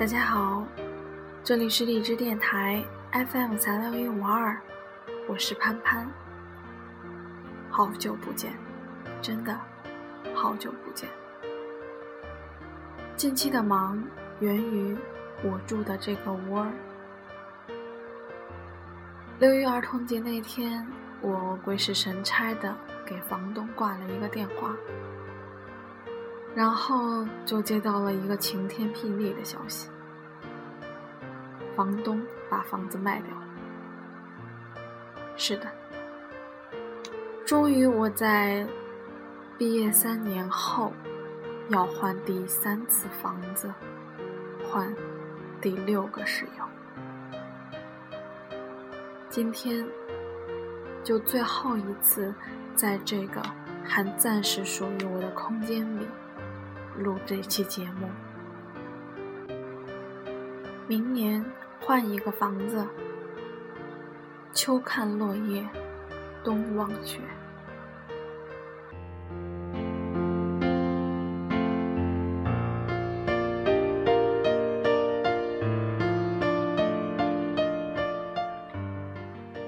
大家好，这里是荔枝电台 FM 三六一五二，我是潘潘。好久不见，真的好久不见。近期的忙源于我住的这个窝。六一儿童节那天，我鬼使神差的给房东挂了一个电话。然后就接到了一个晴天霹雳的消息：房东把房子卖掉了。是的，终于我在毕业三年后要换第三次房子，换第六个室友。今天就最后一次在这个还暂时属于我的空间里。录这期节目，明年换一个房子。秋看落叶，冬望雪。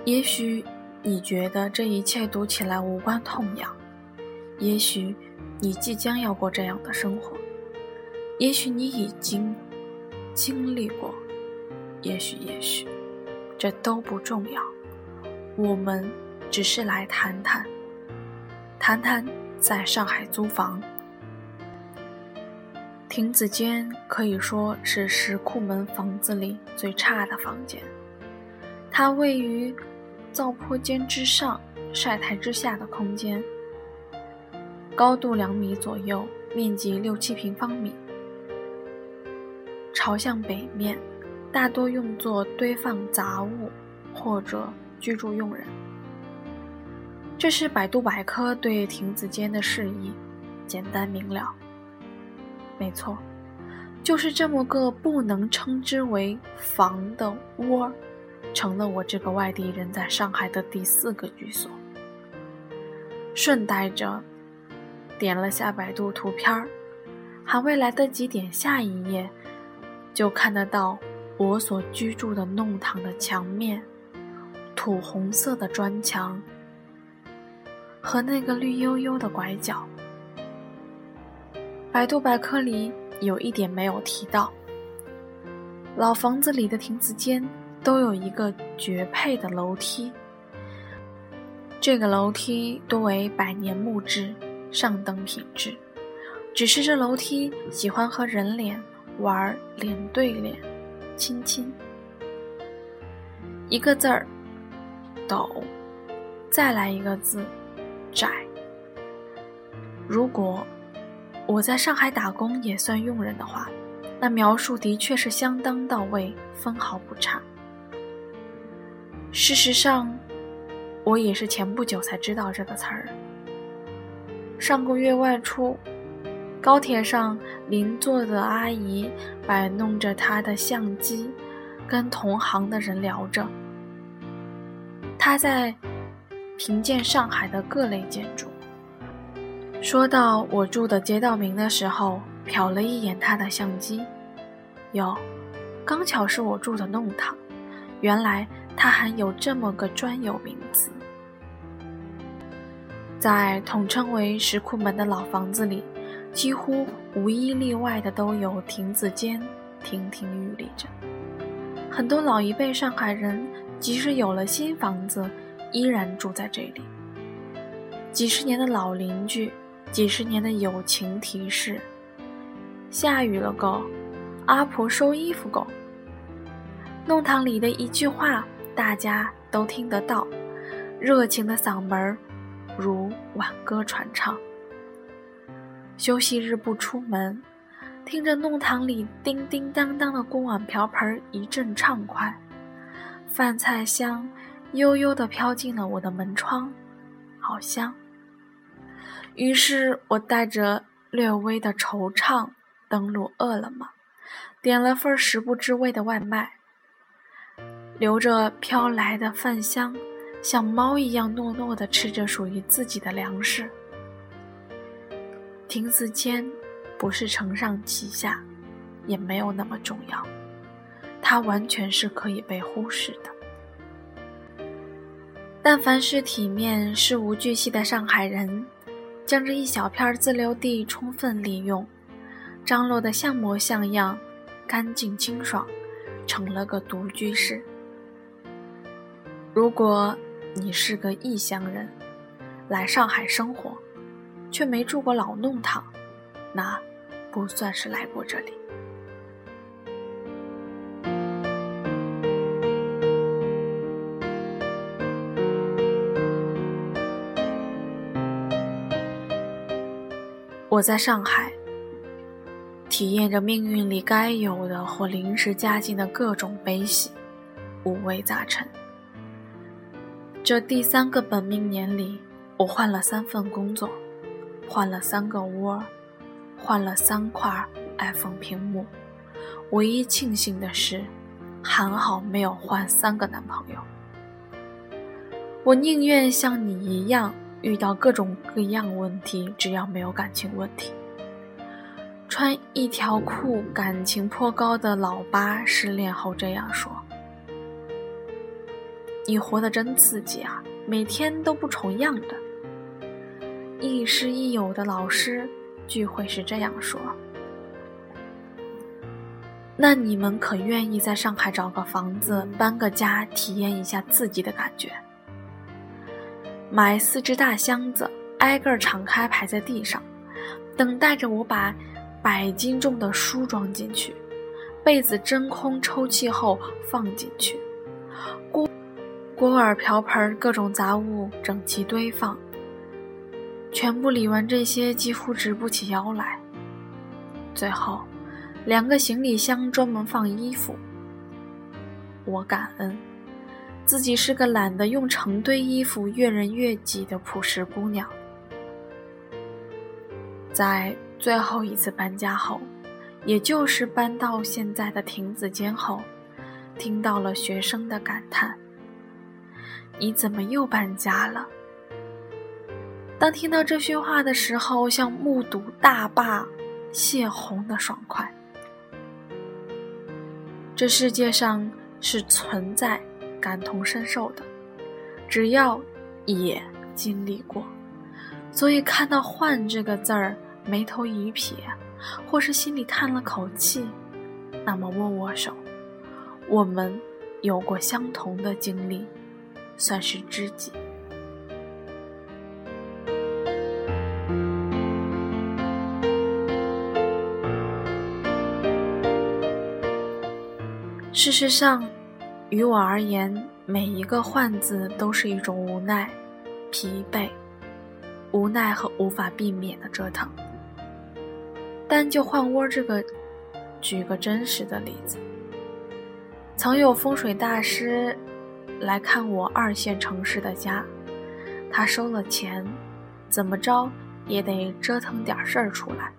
也许你觉得这一切读起来无关痛痒，也许。你即将要过这样的生活，也许你已经经历过，也许也许，这都不重要。我们只是来谈谈，谈谈在上海租房。亭子间可以说是石库门房子里最差的房间，它位于灶坡间之上、晒台之下的空间。高度两米左右，面积六七平方米，朝向北面，大多用作堆放杂物或者居住用人。这是百度百科对亭子间的释义，简单明了。没错，就是这么个不能称之为房的窝，成了我这个外地人在上海的第四个居所。顺带着。点了下百度图片儿，还未来得及点下一页，就看得到我所居住的弄堂的墙面，土红色的砖墙和那个绿油油的拐角。百度百科里有一点没有提到，老房子里的亭子间都有一个绝配的楼梯，这个楼梯多为百年木质。上等品质，只是这楼梯喜欢和人脸玩脸对脸，亲亲。一个字儿，陡，再来一个字，窄。如果我在上海打工也算佣人的话，那描述的确是相当到位，分毫不差。事实上，我也是前不久才知道这个词儿。上个月外出，高铁上邻座的阿姨摆弄着她的相机，跟同行的人聊着。她在评鉴上海的各类建筑。说到我住的街道名的时候，瞟了一眼她的相机，哟，刚巧是我住的弄堂。原来它还有这么个专有名词。在统称为石库门的老房子里，几乎无一例外的都有亭子间，亭亭玉立着。很多老一辈上海人，即使有了新房子，依然住在这里。几十年的老邻居，几十年的友情提示。下雨了够，阿婆收衣服够。弄堂里的一句话，大家都听得到，热情的嗓门儿。如挽歌传唱。休息日不出门，听着弄堂里叮叮当当的锅碗瓢盆一阵畅快，饭菜香悠悠地飘进了我的门窗，好香。于是我带着略微的惆怅登录饿了么，点了份食不知味的外卖，留着飘来的饭香。像猫一样诺诺地吃着属于自己的粮食。亭子间不是承上启下，也没有那么重要，它完全是可以被忽视的。但凡是体面、事无巨细的上海人，将这一小片自留地充分利用，张罗得像模像样、干净清爽，成了个独居室。如果你是个异乡人，来上海生活，却没住过老弄堂，那不算是来过这里。我在上海，体验着命运里该有的或临时加进的各种悲喜，五味杂陈。这第三个本命年里，我换了三份工作，换了三个窝，换了三块 iPhone 屏幕。唯一庆幸的是，还好没有换三个男朋友。我宁愿像你一样。遇到各种各样问题，只要没有感情问题。穿一条裤，感情颇高的老八失恋后这样说：“你活得真刺激啊，每天都不重样的。”亦师亦友的老师聚会是这样说：“那你们可愿意在上海找个房子，搬个家，体验一下自己的感觉？”买四只大箱子，挨个敞开排在地上，等待着我把百斤重的书装进去，被子真空抽气后放进去，锅锅碗瓢盆各种杂物整齐堆放。全部理完这些，几乎直不起腰来。最后，两个行李箱专门放衣服。我感恩。自己是个懒得用成堆衣服越人越挤的朴实姑娘，在最后一次搬家后，也就是搬到现在的亭子间后，听到了学生的感叹：“你怎么又搬家了？”当听到这句话的时候，像目睹大坝泄洪的爽快。这世界上是存在。感同身受的，只要也经历过，所以看到“换”这个字儿，眉头一撇，或是心里叹了口气，那么握握手，我们有过相同的经历，算是知己。事实上。于我而言，每一个“换”字都是一种无奈、疲惫、无奈和无法避免的折腾。但就换窝这个，举个真实的例子，曾有风水大师来看我二线城市的家，他收了钱，怎么着也得折腾点事儿出来，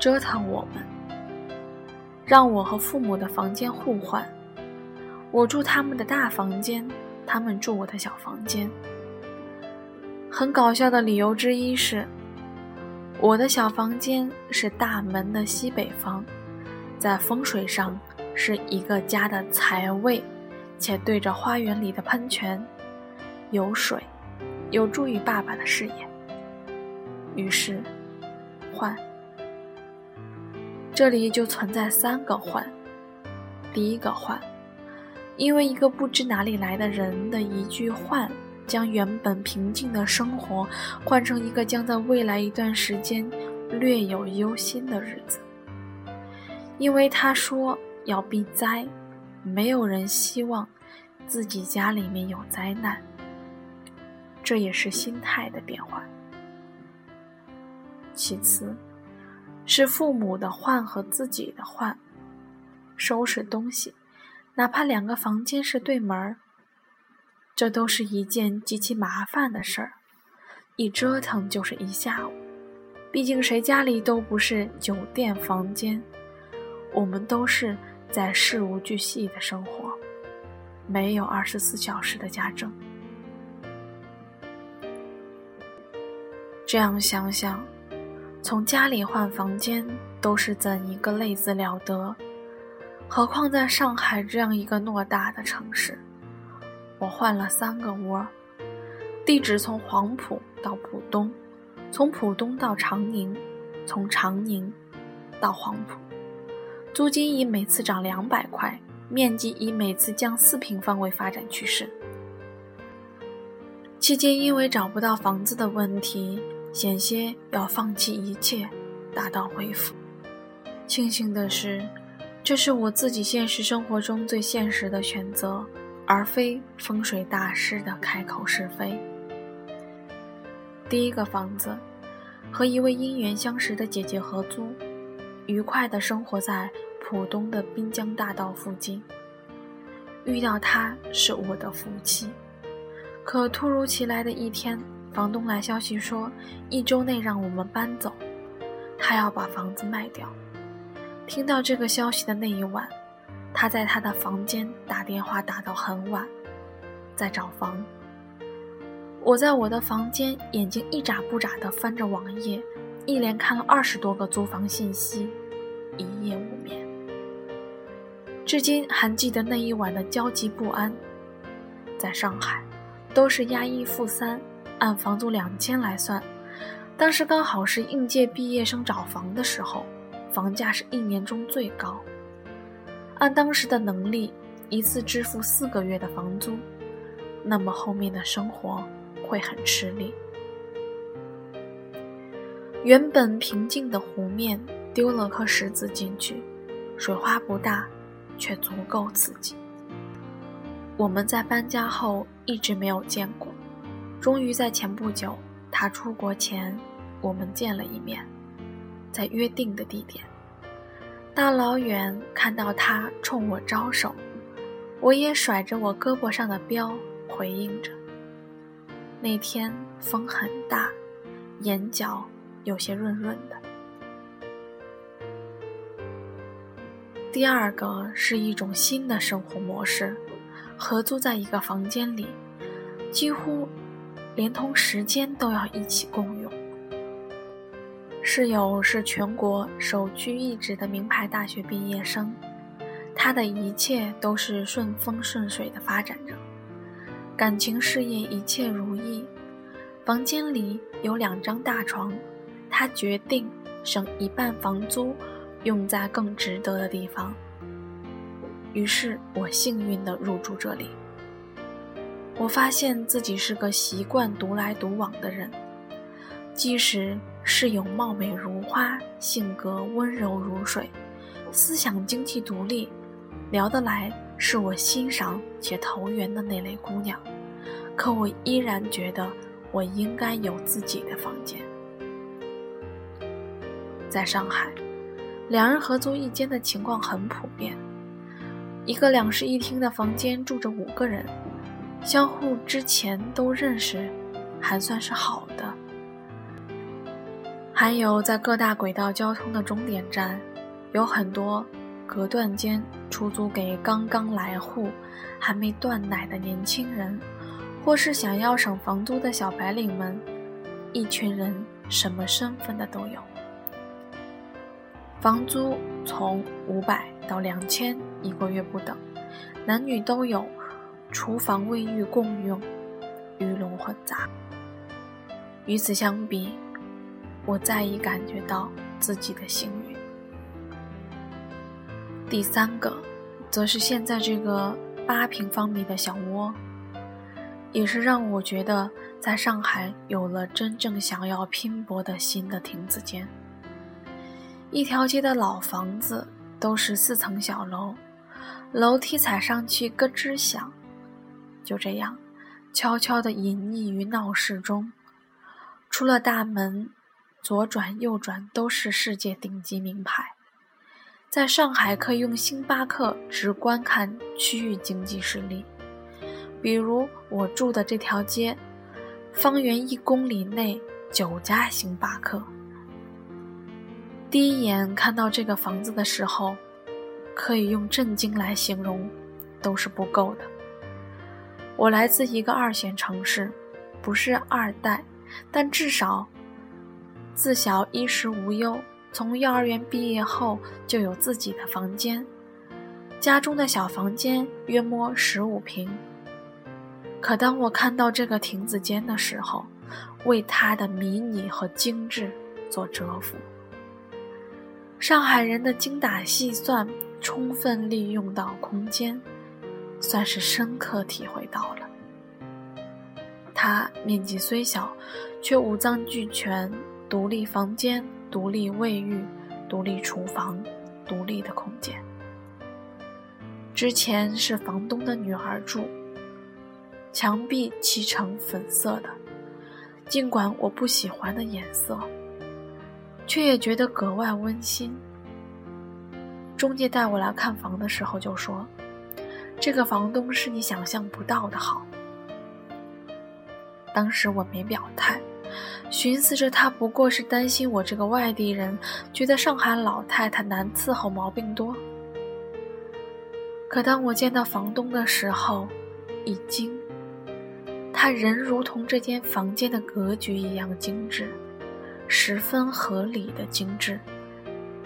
折腾我们，让我和父母的房间互换。我住他们的大房间，他们住我的小房间。很搞笑的理由之一是，我的小房间是大门的西北方，在风水上是一个家的财位，且对着花园里的喷泉，有水，有助于爸爸的事业。于是，换，这里就存在三个换。第一个换。因为一个不知哪里来的人的一句换，将原本平静的生活换成一个将在未来一段时间略有忧心的日子。因为他说要避灾，没有人希望自己家里面有灾难。这也是心态的变化。其次，是父母的换和自己的换，收拾东西。哪怕两个房间是对门儿，这都是一件极其麻烦的事儿，一折腾就是一下午。毕竟谁家里都不是酒店房间，我们都是在事无巨细的生活，没有二十四小时的家政。这样想想，从家里换房间都是怎一个累字了得？何况在上海这样一个偌大的城市，我换了三个窝，地址从黄埔到浦东，从浦东到长宁，从长宁到黄埔，租金以每次涨两百块，面积以每次降四平方为发展趋势。期间因为找不到房子的问题，险些要放弃一切，打道回府。庆幸的是。这是我自己现实生活中最现实的选择，而非风水大师的开口是非。第一个房子，和一位因缘相识的姐姐合租，愉快地生活在浦东的滨江大道附近。遇到他是我的福气，可突如其来的一天，房东来消息说，一周内让我们搬走，他要把房子卖掉。听到这个消息的那一晚，他在他的房间打电话打到很晚，在找房。我在我的房间眼睛一眨不眨地翻着网页，一连看了二十多个租房信息，一夜无眠。至今还记得那一晚的焦急不安。在上海，都是押一付三，按房租两千来算。当时刚好是应届毕业生找房的时候。房价是一年中最高，按当时的能力，一次支付四个月的房租，那么后面的生活会很吃力。原本平静的湖面丢了颗石子进去，水花不大，却足够刺激。我们在搬家后一直没有见过，终于在前不久他出国前，我们见了一面。在约定的地点，大老远看到他冲我招手，我也甩着我胳膊上的标回应着。那天风很大，眼角有些润润的。第二个是一种新的生活模式，合租在一个房间里，几乎连同时间都要一起共用。室友是全国首屈一指的名牌大学毕业生，他的一切都是顺风顺水的发展着，感情事业一切如意。房间里有两张大床，他决定省一半房租，用在更值得的地方。于是我幸运地入住这里。我发现自己是个习惯独来独往的人。即使室友貌美如花，性格温柔如水，思想经济独立，聊得来，是我欣赏且投缘的那类姑娘，可我依然觉得我应该有自己的房间。在上海，两人合租一间的情况很普遍，一个两室一厅的房间住着五个人，相互之前都认识，还算是好的。还有在各大轨道交通的终点站，有很多隔断间出租给刚刚来沪、还没断奶的年轻人，或是想要省房租的小白领们。一群人，什么身份的都有。房租从五百到两千一个月不等，男女都有，厨房卫浴共用，鱼龙混杂。与此相比。我再已感觉到自己的幸运。第三个，则是现在这个八平方米的小窝，也是让我觉得在上海有了真正想要拼搏的新的亭子间。一条街的老房子都是四层小楼，楼梯踩上去咯吱响，就这样悄悄地隐匿于闹市中，出了大门。左转右转都是世界顶级名牌，在上海可以用星巴克直观看区域经济实力。比如我住的这条街，方圆一公里内九家星巴克。第一眼看到这个房子的时候，可以用震惊来形容，都是不够的。我来自一个二线城市，不是二代，但至少。自小衣食无忧，从幼儿园毕业后就有自己的房间，家中的小房间约摸十五平。可当我看到这个亭子间的时候，为它的迷你和精致所折服。上海人的精打细算，充分利用到空间，算是深刻体会到了。它面积虽小，却五脏俱全：独立房间、独立卫浴、独立厨房、独立的空间。之前是房东的女儿住，墙壁漆成粉色的，尽管我不喜欢的颜色。却也觉得格外温馨。中介带我来看房的时候就说：“这个房东是你想象不到的好。”当时我没表态，寻思着他不过是担心我这个外地人觉得上海老太太难伺候、毛病多。可当我见到房东的时候，一惊，他人如同这间房间的格局一样精致。十分合理的精致，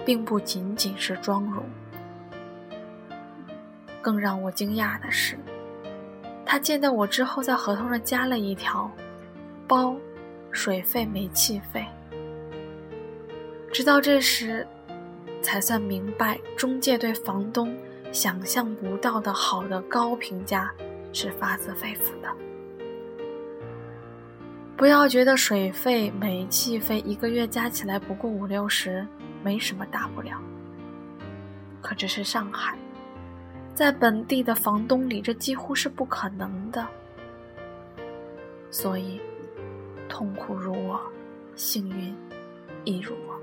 并不仅仅是妆容。更让我惊讶的是，他见到我之后，在合同上加了一条，包水费、煤气费。直到这时，才算明白中介对房东想象不到的好的高评价是发自肺腑的。不要觉得水费、煤气费一个月加起来不过五六十，没什么大不了。可这是上海，在本地的房东里，这几乎是不可能的。所以，痛苦如我，幸运亦如我。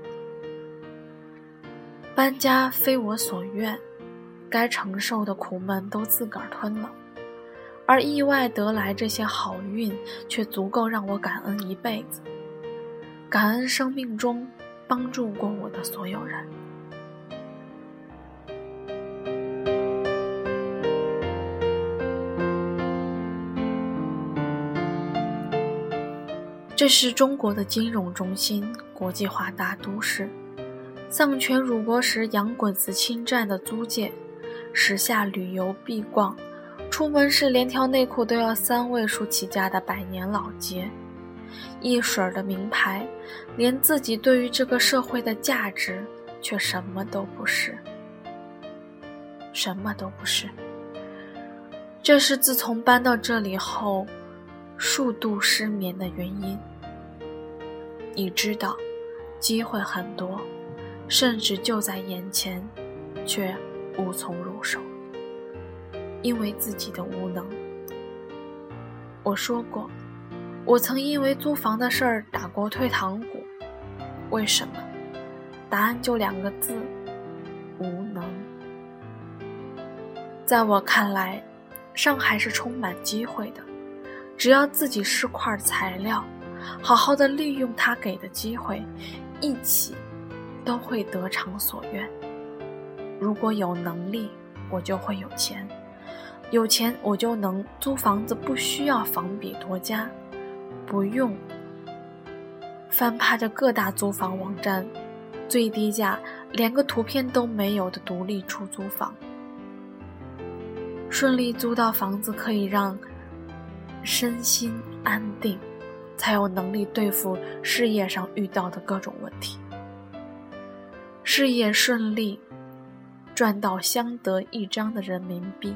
搬家非我所愿，该承受的苦闷都自个儿吞了。而意外得来这些好运，却足够让我感恩一辈子，感恩生命中帮助过我的所有人。这是中国的金融中心、国际化大都市，丧权辱国时洋鬼子侵占的租界，时下旅游必逛。出门时连条内裤都要三位数起价的百年老街，一水儿的名牌，连自己对于这个社会的价值却什么都不是，什么都不是。这是自从搬到这里后，数度失眠的原因。你知道，机会很多，甚至就在眼前，却无从入手。因为自己的无能，我说过，我曾因为租房的事儿打过退堂鼓。为什么？答案就两个字：无能。在我看来，上海是充满机会的，只要自己是块材料，好好的利用他给的机会，一起都会得偿所愿。如果有能力，我就会有钱。有钱我就能租房子，不需要房比多家，不用翻趴着各大租房网站，最低价连个图片都没有的独立出租房，顺利租到房子可以让身心安定，才有能力对付事业上遇到的各种问题。事业顺利，赚到相得益彰的人民币。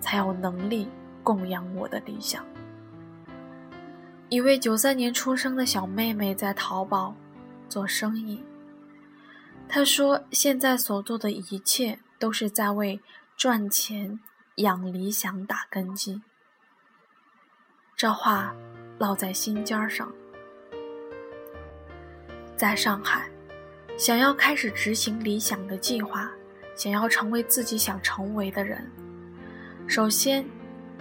才有能力供养我的理想。一位九三年出生的小妹妹在淘宝做生意。她说：“现在所做的一切都是在为赚钱养理想打根基。”这话烙在心尖上。在上海，想要开始执行理想的计划，想要成为自己想成为的人。首先，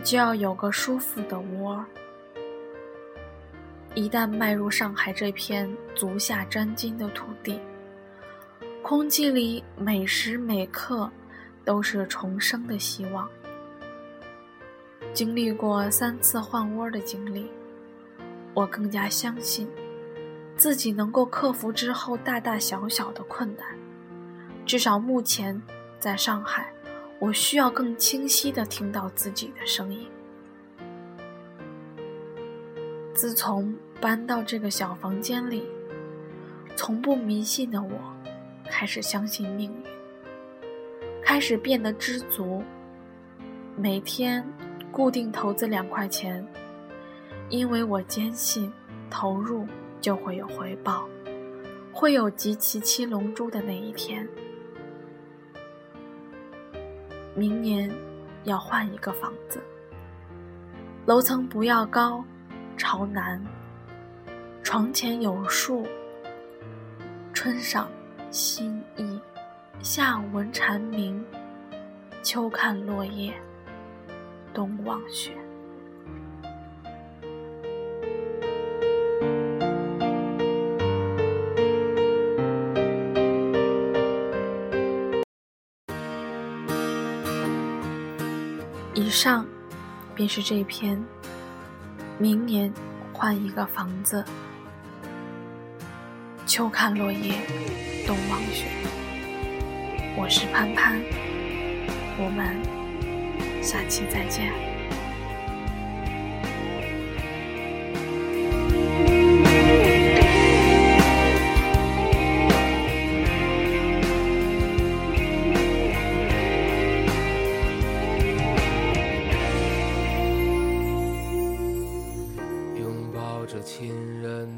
就要有个舒服的窝。一旦迈入上海这片足下沾金的土地，空气里每时每刻都是重生的希望。经历过三次换窝的经历，我更加相信，自己能够克服之后大大小小的困难。至少目前在上海，我需要更清晰地听到自己的声音。自从搬到这个小房间里，从不迷信的我，开始相信命运，开始变得知足。每天固定投资两块钱，因为我坚信投入就会有回报，会有集齐七龙珠的那一天。明年要换一个房子，楼层不要高，朝南，床前有树，春赏新意，夏闻蝉鸣，秋看落叶。冬望雪。以上便是这篇。明年换一个房子。秋看落叶，冬望雪。我是潘潘，我们。下期再见。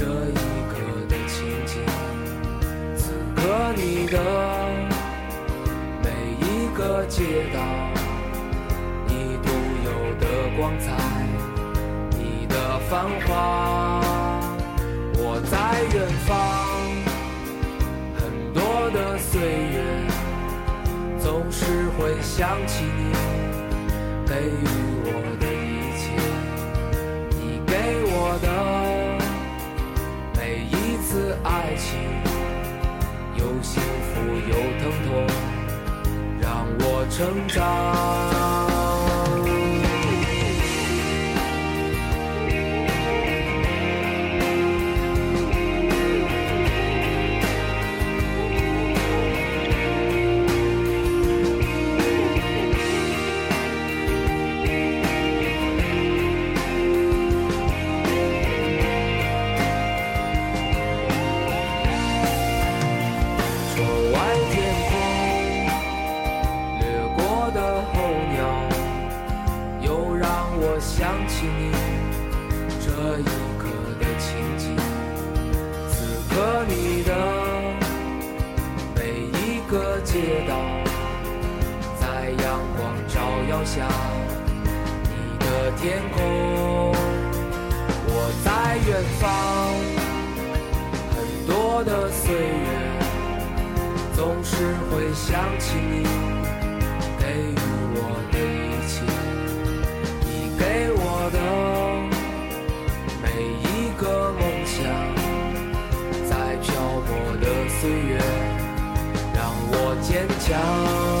这一刻的情景。此刻你的每一个街道。你独有的光彩，你的繁华，我在远方。很多的岁月，总是会想起你给予我的一切。你给我的情，有幸福有疼痛，让我成长。岁月，让我坚强。